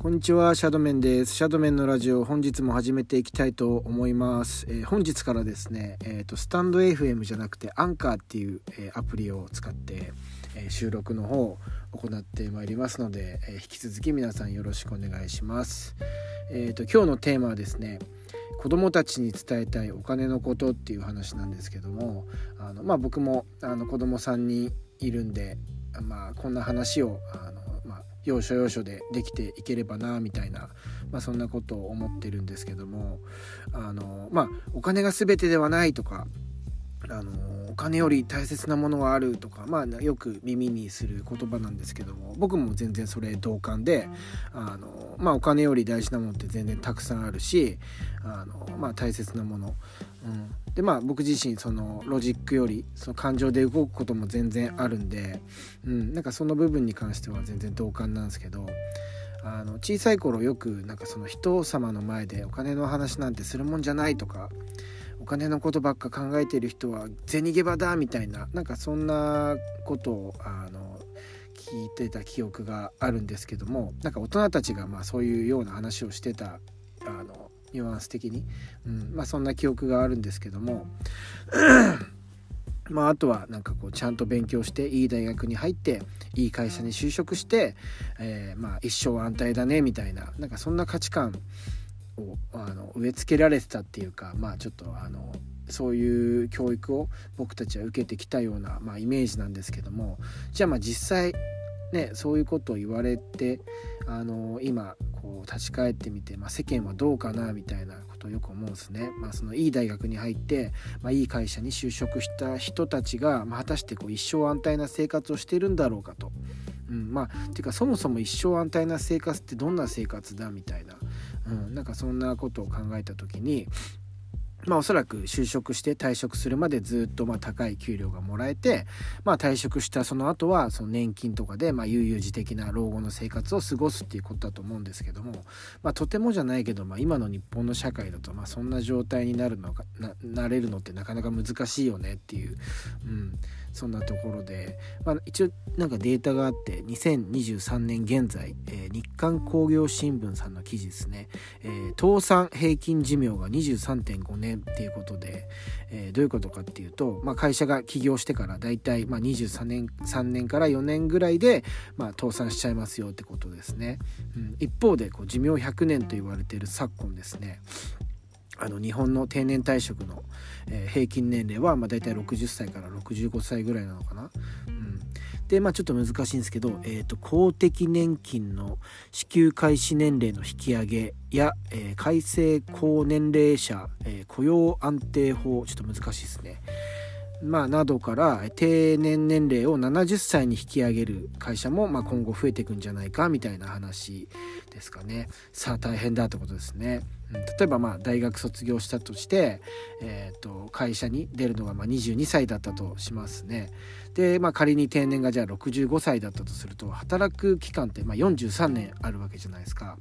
こんにちは、シャドメンです。シャドメンのラジオ、本日も始めていきたいと思います。えー、本日からですね、えっ、ー、と、スタンド FM じゃなくて、アンカーっていう、えー、アプリを使って、え収録の方を行ってまいりますので、え引き続き皆さんよろしくお願いします。えっ、と、今日のテーマはですね、子供たちに伝えたいお金のことっていう話なんですけども、あのまあ、僕もあの子供さんにいるんで、まあ、こんな話をあの要所要所でできていければなみたいな、まあ、そんなことを思ってるんですけどもあのまあお金が全てではないとかあのお金より大切なものがあるとか、まあ、よく耳にする言葉なんですけども僕も全然それ同感であの、まあ、お金より大事なものって全然たくさんあるしあの、まあ、大切なもの、うん、でまあ僕自身そのロジックよりその感情で動くことも全然あるんで、うん、なんかその部分に関しては全然同感なんですけど。あの小さい頃よくなんかその人様の前でお金の話なんてするもんじゃないとかお金のことばっか考えてる人は銭ゲバだみたいななんかそんなことをあの聞いてた記憶があるんですけどもなんか大人たちがまあそういうような話をしてたあのニュアンス的に、うん。まあ、そんな記憶があるんですけども。まあ、あとはなんかこうちゃんと勉強していい大学に入っていい会社に就職して、えー、まあ一生安泰だねみたいななんかそんな価値観をあの植え付けられてたっていうかまあちょっとあのそういう教育を僕たちは受けてきたような、まあ、イメージなんですけども。じゃあまあ実際ねそういうことを言われてあの今こう立ち返ってみて、まあ、世間はどうかなみたいなことをよく思うんですね。まあ、そのいい大学に入って、まあ、いい会社に就職した人たちが、まあ、果たしてこう一生安泰な生活をしてるんだろうかと。うん、まあていうかそもそも一生安泰な生活ってどんな生活だみたいな、うん、なんかそんなことを考えた時にまあおそらく就職して退職するまでずっとまあ高い給料がもらえて、まあ退職したその後はその年金とかでまあ悠々自適な老後の生活を過ごすっていうことだと思うんですけども、まあとてもじゃないけど、まあ今の日本の社会だとまあそんな状態になるのかな、なれるのってなかなか難しいよねっていう、うん、そんなところで、まあ、一応なんかデータがあって2023年現在、えー、日刊工業新聞さんの記事ですね、えー、倒産平均寿命が23.5年っていうことで、えー、どういうことかっていうと、まあ、会社が起業してからだいたいまあ23年3年から4年ぐらいで、まあ、倒産しちゃいますよってことですね、うん、一方でこう寿命100年と言われている昨今ですね。あの日本の定年退職の、えー、平均年齢はまあ大体60歳から65歳ぐらいなのかな。うん、でまあちょっと難しいんですけど、えーと、公的年金の支給開始年齢の引き上げや、えー、改正高年齢者、えー、雇用安定法ちょっと難しいですね。まあ、などから定年年齢を70歳に引き上げる会社も、まあ、今後増えていくんじゃないかみたいな話ですかねさあ大変だってことですね。例えばまあ大学卒業したとして、えー、と会社に出るのがまあ22歳だったとしますね。で、まあ、仮に定年がじゃあ65歳だったとすると働く期間ってまあ43年あるわけじゃないですか。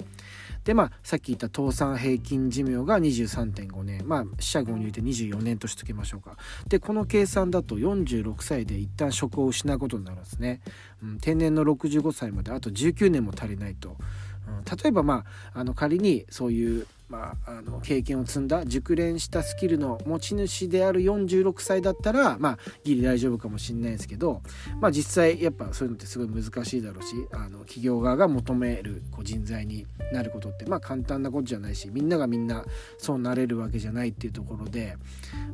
でまあさっき言った倒産平均寿命が23.5年まあ四捨五入で24年としときましょうか。でこの計算だと46歳で一旦職を失うことになるんですね。うん、定年の65歳まであと19年も足りないと。うん、例えばまああの仮にそういうまあ、あの経験を積んだ熟練したスキルの持ち主である46歳だったらまあギリ大丈夫かもしれないですけど、まあ、実際やっぱそういうのってすごい難しいだろうしあの企業側が求めるこう人材になることってまあ簡単なことじゃないしみんながみんなそうなれるわけじゃないっていうところで、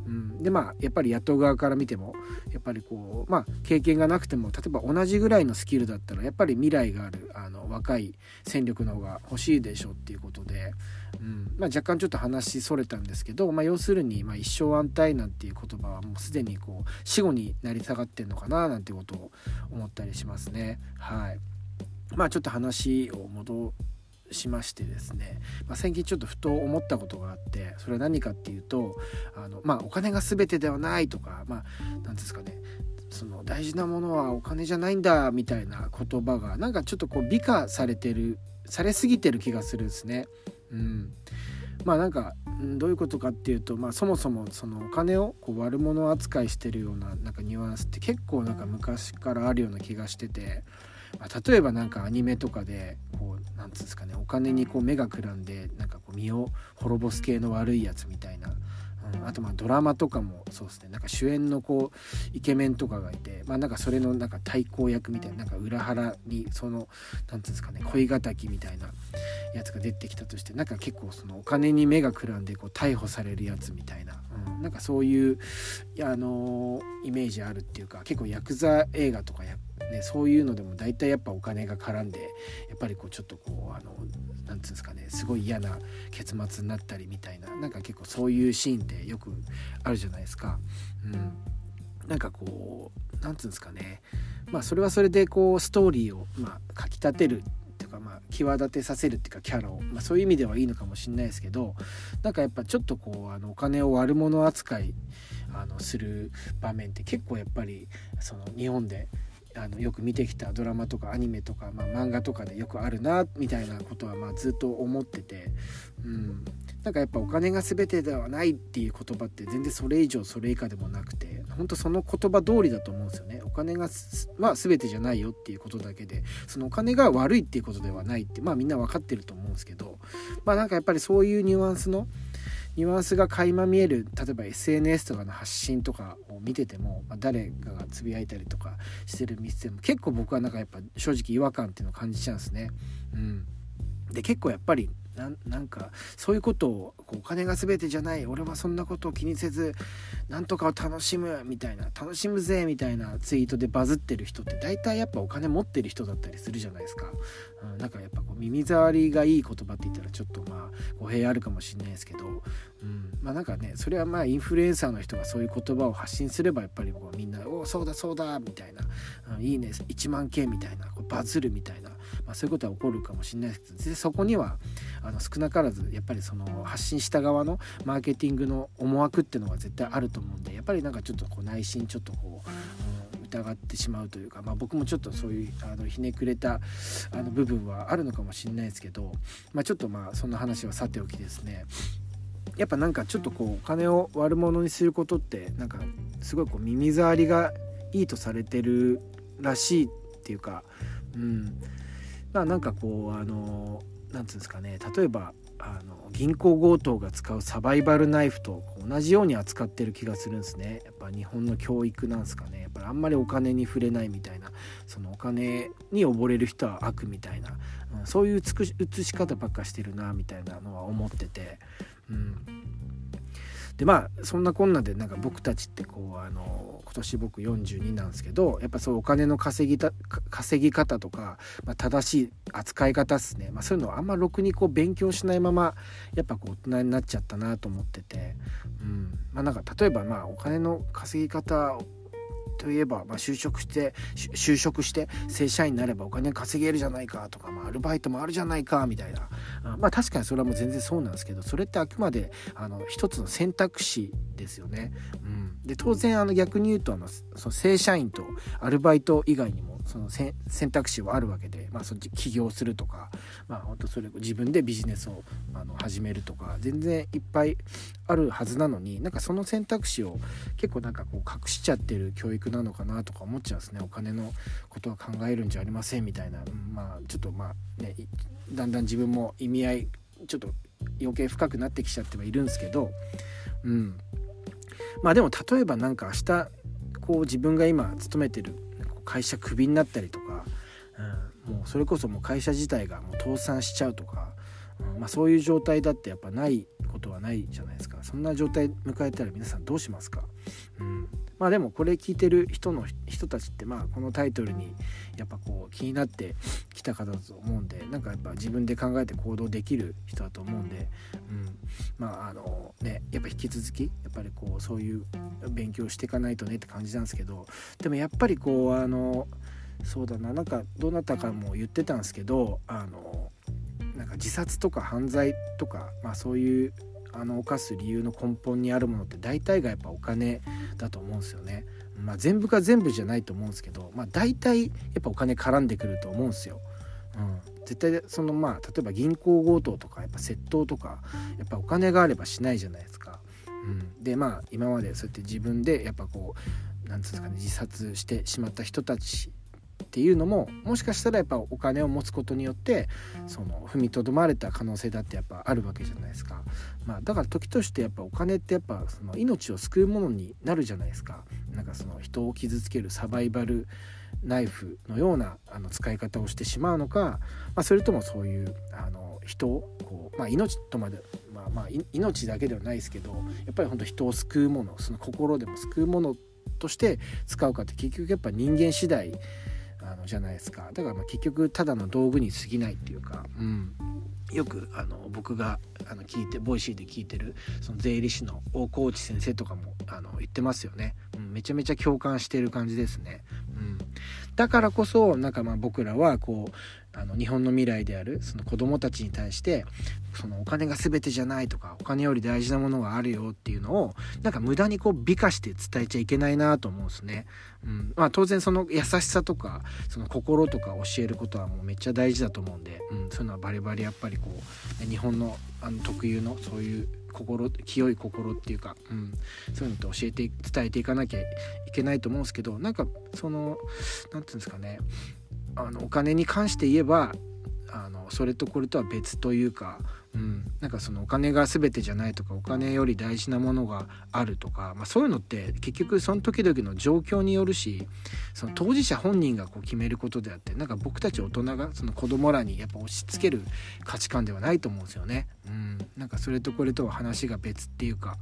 うん、でまあやっぱり雇う側から見てもやっぱりこうまあ経験がなくても例えば同じぐらいのスキルだったらやっぱり未来があるあの若い戦力の方が欲しいでしょっていうことで。うんまあ、若干ちょっと話それたんですけど、まあ、要するに、まあ、一生安泰なんていう言葉はもうすでにこう死後になり下がってんのかななんてことを思ったりしますね。はいまあ、ちょっと話を戻しましてですね、まあ、最近ちょっとふと思ったことがあってそれは何かっていうとあの、まあ、お金が全てではないとかまあ何ですかねその大事なものはお金じゃないんだみたいな言葉がなんかちょっとこう美化されてるされすぎてる気がするんですね。うん、まあなんかどういうことかっていうと、まあ、そもそもそのお金をこう悪者扱いしてるようななんかニュアンスって結構なんか昔からあるような気がしてて、まあ、例えばなんかアニメとかでこうなんつうんですかねお金にこう目がくらんでなんかこう身を滅ぼす系の悪いやつみたいなあとまあドラマとかもそうですね。なんか主演のこうイケメンとかがいてまあなんかそれのなんか対抗役みたいななんか裏腹にその何て言うんですかね恋敵みたいなやつが出てきたとしてなんか結構そのお金に目がくらんでこう逮捕されるやつみたいな、うん、なんかそういうあのー、イメージあるっていうか結構ヤクザ映画とかや、ね、そういうのでも大体やっぱお金が絡んでやっぱりこうちょっとこうあの何て言うんですかねすごい嫌な結末になったりみたいななんか結構そういうシーンってよくあるじゃないですか。うん。なんかこう何て言うんですかね。まあそれはそれでこうストーリーをまあかきたてるっていうかまあ際立てさせるっていうかキャラを、まあ、そういう意味ではいいのかもしれないですけどなんかやっぱちょっとこうあのお金を悪者扱いあのする場面って結構やっぱりその日本であのよく見てきたドラマとかアニメとか、まあ、漫画とかでよくあるなみたいなことはまあずっと思ってて、うん、なんかやっぱお金が全てではないっていう言葉って全然それ以上それ以下でもなくて本当その言葉通りだと思うんですよね。お金がは全てじゃないよっていうことだけでそのお金が悪いっていうことではないってまあみんな分かってると思うんですけどまあなんかやっぱりそういうニュアンスのニュアンスが垣間見える例えば SNS とかの発信とかを見てても、まあ、誰かがつぶやいたりとかしてる見てても結構僕はなんかやっぱ正直違和感っていうのを感じちゃうんですね。うん、で結構やっぱりなんかそういうことをこうお金が全てじゃない俺はそんなことを気にせずなんとかを楽しむみたいな楽しむぜみたいなツイートでバズってる人って大体やっぱお金持ってる人だったりするじゃないですか、うん、なんかやっぱこう耳障りがいい言葉って言ったらちょっとまあ語弊あるかもしれないですけど、うん、まあなんかねそれはまあインフルエンサーの人がそういう言葉を発信すればやっぱりこうみんな「おおそうだそうだ」みたいな「うん、いいね1万件」みたいなこうバズるみたいな、まあ、そういうことは起こるかもしれないです。けどそこにはあの少なからずやっぱりその発信した側のマーケティングの思惑っていうのが絶対あると思うんでやっぱりなんかちょっとこう内心ちょっとこう、うん、疑ってしまうというか、まあ、僕もちょっとそういうあのひねくれたあの部分はあるのかもしれないですけど、まあ、ちょっとまあそんな話はさておきですね。やっぱなんかちょっとこうお金を悪者にすることってなんかすごいこう耳障りがいいとされてるらしいっていうかうん。まあなんかこうあのなんつうんですかね。例えばあの銀行強盗が使うサバイバルナイフと同じように扱ってる気がするんですね。やっぱ日本の教育なんですかね。やっぱりあんまりお金に触れないみたいな。そのお金に溺れる人は悪みたいな、うん、そういう映し方ばっかしてるなみたいなのは思ってて、うん、でまあそんなこんなでなんか僕たちってこうあの今年僕42なんですけどやっぱそうお金の稼ぎた稼ぎ方とか、まあ、正しい扱い方っすね、まあ、そういうのをあんまろくにこう勉強しないままやっぱこう大人になっちゃったなと思ってて、うん。まあ、なんか例えばまあお金の稼ぎ方といえば、まあ、就職して就職して正社員になればお金稼げるじゃないかとか、まあ、アルバイトもあるじゃないかみたいなまあ確かにそれはもう全然そうなんですけどそれってあくまであの一つの選択肢ですよね。うん、で当然あの逆に言うとあのその正社員とアルバイト以外にもその選択肢はあるわけで、まあ、そ起業するとか、まあ、本当それ自分でビジネスをあの始めるとか全然いっぱいあるはずなのになんかその選択肢を結構なんかこう隠しちゃってる教育なのかなとか思っちゃうんですね。お金のことは考えるんじゃありませんみたいな、まあちょっとまあねだんだん自分も意味合いちょっと余計深くなってきちゃってはいるんですけどうん。まあでも例えば何か明日こう自分が今勤めてる会社クビになったりとか、うん、もうそれこそもう会社自体がもう倒産しちゃうとか、うんまあ、そういう状態だってやっぱないことはないじゃないですか。そんな状態迎えたら皆さんどうしますか、まあでもこれ聞いてる人の人たちってまあこのタイトルにやっぱこう気になってきた方だと思うんでなんかやっぱ自分で考えて行動できる人だと思うんで、うん、まああのねやっぱ引き続きやっぱりこうそういう勉強していかないとねって感じなんですけどでもやっぱりこうあのそうだななんかどなたかも言ってたんですけどあのなんか自殺とか犯罪とか、まあ、そういうあの犯す理由の根本にあるものって大体がやっぱお金だと思うんですよね。まあ、全部が全部じゃないと思うんですけど、まあ、大体やっぱお金絡んでくると思うんですよ。うん、絶対そのまあ例えば銀行強盗とかやっぱ窃盗とかやっぱお金があればしないじゃないですか。うん、でまあ今までそうやって自分でやっぱこう何て言うんですかね自殺してしまった人たちっていうのももしかしたらやっぱお金を持つことによってその踏みとどまれた可能性だってやっぱあるわけじゃないですか、まあ、だから時としてやっぱお金ってやっぱその命を救うものになるじゃないですか。なんかその人を傷つけるサバイバルナイフのようなあの使い方をしてしまうのか、まあ、それともそういうあの人をこう、まあ、命とまで、まあ、まあ命だけではないですけどやっぱり本当人を救うものその心でも救うものとして使うかって結局やっぱ人間次第あのじゃないですか。だからまあ結局ただの道具に過ぎないっていうか、うん、よくあの僕があの聞いてボイシーで聞いてるその税理士の大河内先生とかもあの言ってますよね、うん、めちゃめちゃ共感してる感じですね、うん、だからこそなんかまあ僕らはこうあの日本の未来であるその子供たちに対してそのお金が全てじゃないとかお金より大事なものがあるよっていうのをなんか無駄にこう美化して伝えちゃいけないなと思うんですね。うん。まあ、当然その優しさとかその心とか教えることはもうめっちゃ大事だと思うんで、うん、そういうのはバリバリやっぱりこう日本のあの特有のそういう心清い心っていうか、うん、そういうのって教えて伝えていかなきゃいけないと思うんですけどなんかその何て言うんですかね。あのお金に関して言えばあのそれとこれとは別というか、うん、なんかそのお金が全てじゃないとかお金より大事なものがあるとか、まあ、そういうのって結局その時々の状況によるしその当事者本人がこう決めることであってなんか僕たち大人がその子供らにやっぱ押し付ける価値観ではないと思うんですよね。うん、なんかそれとこれとは話が別っていうか、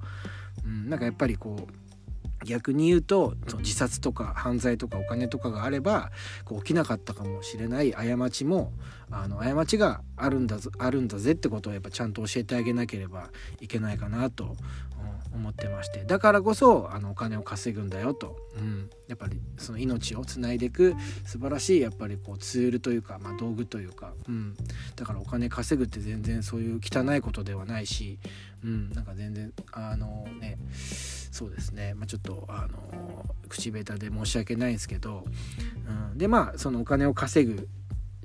うん、なんかやっぱりこう逆に言うとその自殺とか犯罪とかお金とかがあればこう起きなかったかもしれない過ちもあの過ちがあるんだあるんだぜってことをやっぱちゃんと教えてあげなければいけないかなと思ってまして。だからこそあのお金を稼ぐんだよと、うん、やっぱりその命をつないでいく素晴らしいやっぱりこうツールというか、まあ、道具というか、うん、だからお金稼ぐって全然そういう汚いことではないし、うん、なんか全然あのねそうですね、まあ、ちょっとあの口下手で申し訳ないんですけど、うん、でまあそのお金を稼ぐ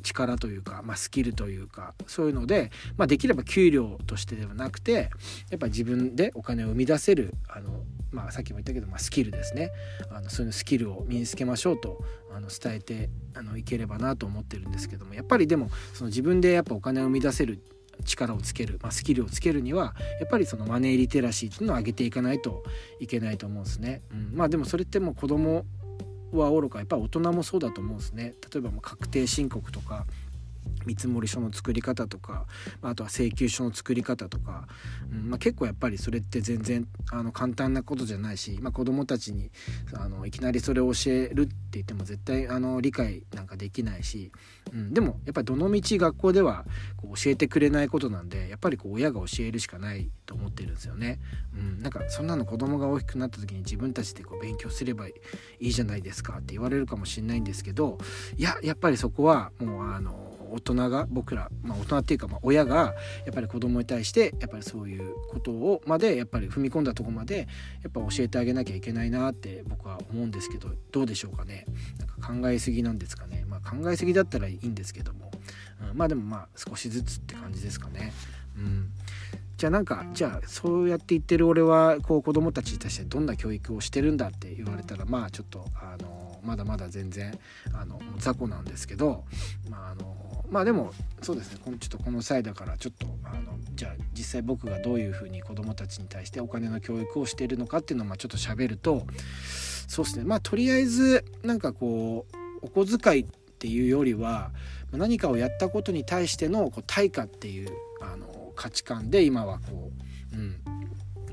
力というか、まあ、スキルというかそういうので、まあ、できれば給料としてではなくてやっぱ自分でお金を生み出せるあの、まあ、さっきも言ったけど、まあ、スキルですねあのそういうスキルを身につけましょうとあの伝えてあのいければなと思ってるんですけどもやっぱりでもその自分でやっぱお金を生み出せる力をつける、まあ、スキルをつけるにはやっぱりそのマネーリテラシーっていうのを上げていかないといけないと思うんですね。うん、まあでもそれってもう子供はおろかやっぱ大人もそうだと思うんですね。例えばもう確定申告とか見積書の作り方とかあとは請求書の作り方とか、うんまあ、結構やっぱりそれって全然あの簡単なことじゃないし、まあ、子どもたちにあのいきなりそれを教えるって言っても絶対あの理解なんかできないし、うん、でもやっぱりどのみち学校ではこう教えてくれないことなんでやっぱりこう親が教えるしかないと思ってるんですよね。うん、なんかそんなの子供が大きくなった時に自分たちでこう勉強すればいいじゃないですかって言われるかもしれないんですけどいややっぱりそこはもうあの大人が僕ら、まあ、大人っていうかま親がやっぱり子供に対してやっぱりそういうことをまでやっぱり踏み込んだとこまでやっぱ教えてあげなきゃいけないなって僕は思うんですけどどうでしょうかね。なんか考えすぎなんですかね、まあ、考えすぎだったらいいんですけども、うん、まあでもまあ少しずつって感じですかね。うん。じゃあなんかじゃあそうやって言ってる俺はこう子供たちに対してどんな教育をしてるんだって言われたらまあちょっとあのまだまだ全然あの雑魚なんですけど、まあ、あのまあでもそうですねちょっとこの際だからちょっとあのじゃあ実際僕がどういうふうに子どもたちに対してお金の教育をしているのかっていうのをまあちょっと喋るとそうですねまあとりあえずなんかこうお小遣いっていうよりは何かをやったことに対してのこう対価っていうあの価値観で今はこう、うん、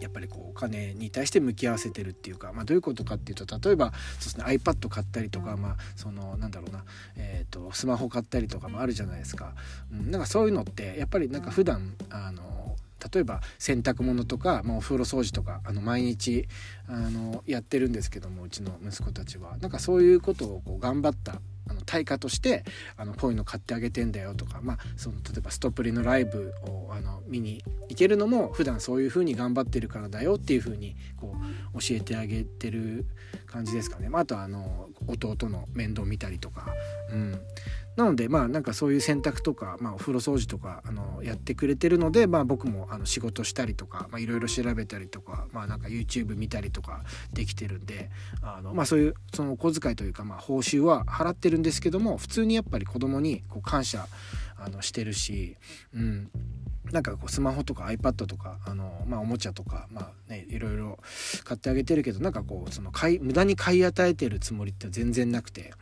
やっぱりこうお金に対して向き合わせてるっていうか、まあ、どういうことかっていうと例えばそうです、ね、iPad 買ったりとか、まあ、そのなんだろうな、えーと、スマホ買ったりとかもあるじゃないですか。うん、なんかそういうのってやっぱりなんか普段あの例えば洗濯物とか、まあ、お風呂掃除とかあの毎日あのやってるんですけどもうちの息子たちはなんかそういうことをこう頑張ったあの対価としてあのこういうの買ってあげてんだよとか、まあ、その例えばストップリのライブをあの見に行けるのも普段そういう風に頑張ってるからだよっていう風にこう教えてあげてる感じですかね、まあ、あとはあの弟の面倒見たりとか、うん、なのでまあなんかそういう洗濯とか、まあ、お風呂掃除とかあのやってくれてるので、まあ、僕もあの仕事したりとかいろいろ調べたりとか,、まあ、なんか YouTube 見たりとかできてるんであの、まあ、そういうそのお小遣いというか、まあ、報酬は払ってるんですけども普通にやっぱり子供にこう感謝あのしてるし、うん、なんかこうスマホとか iPad とかあの、まあ、おもちゃとか、まあね、いろいろ買ってあげてるけどなんかこうその買い無駄に買い与えてるつもりって全然なくて、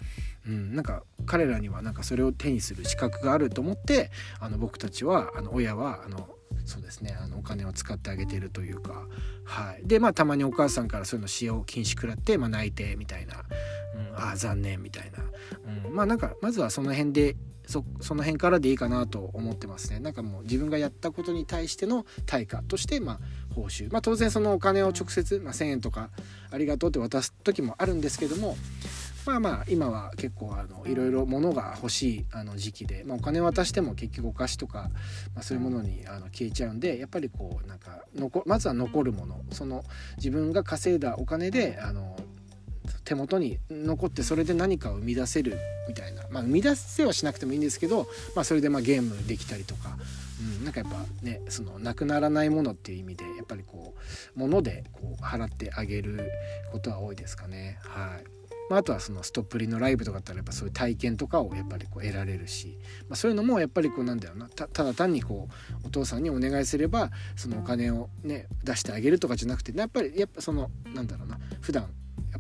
うん、なんか彼らにはなんかそれを手にする資格があると思ってあの僕たちはあの親はあのそうですねあのお金を使ってあげてるというか、はい、でまあたまにお母さんからそういうの使用禁止食らって、まあ、泣いてみたいな、うん、ああ残念みたいな、うん、まあなんかまずはその辺でそその辺からでいいかなと思ってますね。なんかもう自分がやったことに対しての対価としてまあ報酬。まあ当然そのお金を直接、まあ、1,000円とかありがとうって渡す時もあるんですけどもまあまあ今は結構あのいろいろ物が欲しいあの時期で、まあ、お金渡しても結局お菓子とか、まあ、そういうものにあの消えちゃうんでやっぱりこうなんか残まずは残るもの。その自分が稼いだお金であの手元に残ってそれで何かを生み出せるみたいな、まあ、生み出せはしなくてもいいんですけど、まあ、それでまあゲームできたりとか、うん、なんかやっぱねそのなくならないものっていう意味でやっぱりこう物でこう払ってあげることは多いですかね。はい。まあ、あとはそのストップリのライブとかだったらやっぱそういう体験とかをやっぱりこう得られるし、まあ、そういうのもやっぱりこうなんだよな。ただ単にこうお父さんにお願いすればそのお金をね出してあげるとかじゃなくてやっぱりやっぱそのなんだろうな。普段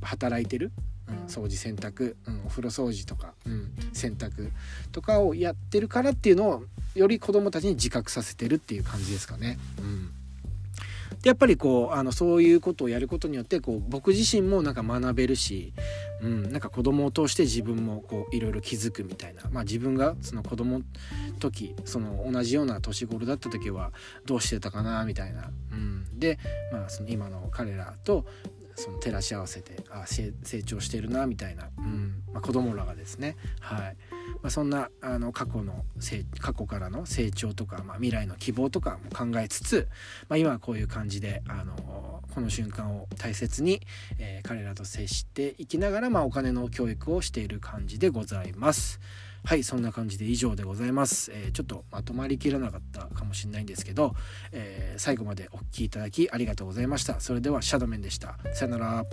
ぱ働いてる、うん、掃除洗濯、うん、お風呂掃除とか、うん、洗濯とかをやってるからっていうのをより子どもたちに自覚させてるっていう感じですかね。うん。でやっぱりこうあのそういうことをやることによってこう僕自身もなんか学べるし、うん、なんか子供を通して自分もこういろいろ気づくみたいな、まあ、自分がその子供時その同じような年頃だった時はどうしてたかなみたいな、うん、で、まあ、その今の彼らとその照らし合わせてあ成長してるなみたいな、うんまあ、子供らがですね、はいまあ、そんなあの過去の過去からの成長とか、まあ、未来の希望とかも考えつつ、まあ、今はこういう感じであのこの瞬間を大切に、えー、彼らと接していきながら、まあ、お金の教育をしている感じでございます。はいそんな感じで以上でございます、えー、ちょっとまとまりきらなかったかもしれないんですけど、えー、最後までお聴きいただきありがとうございました。それではシャドメンでした。さよなら。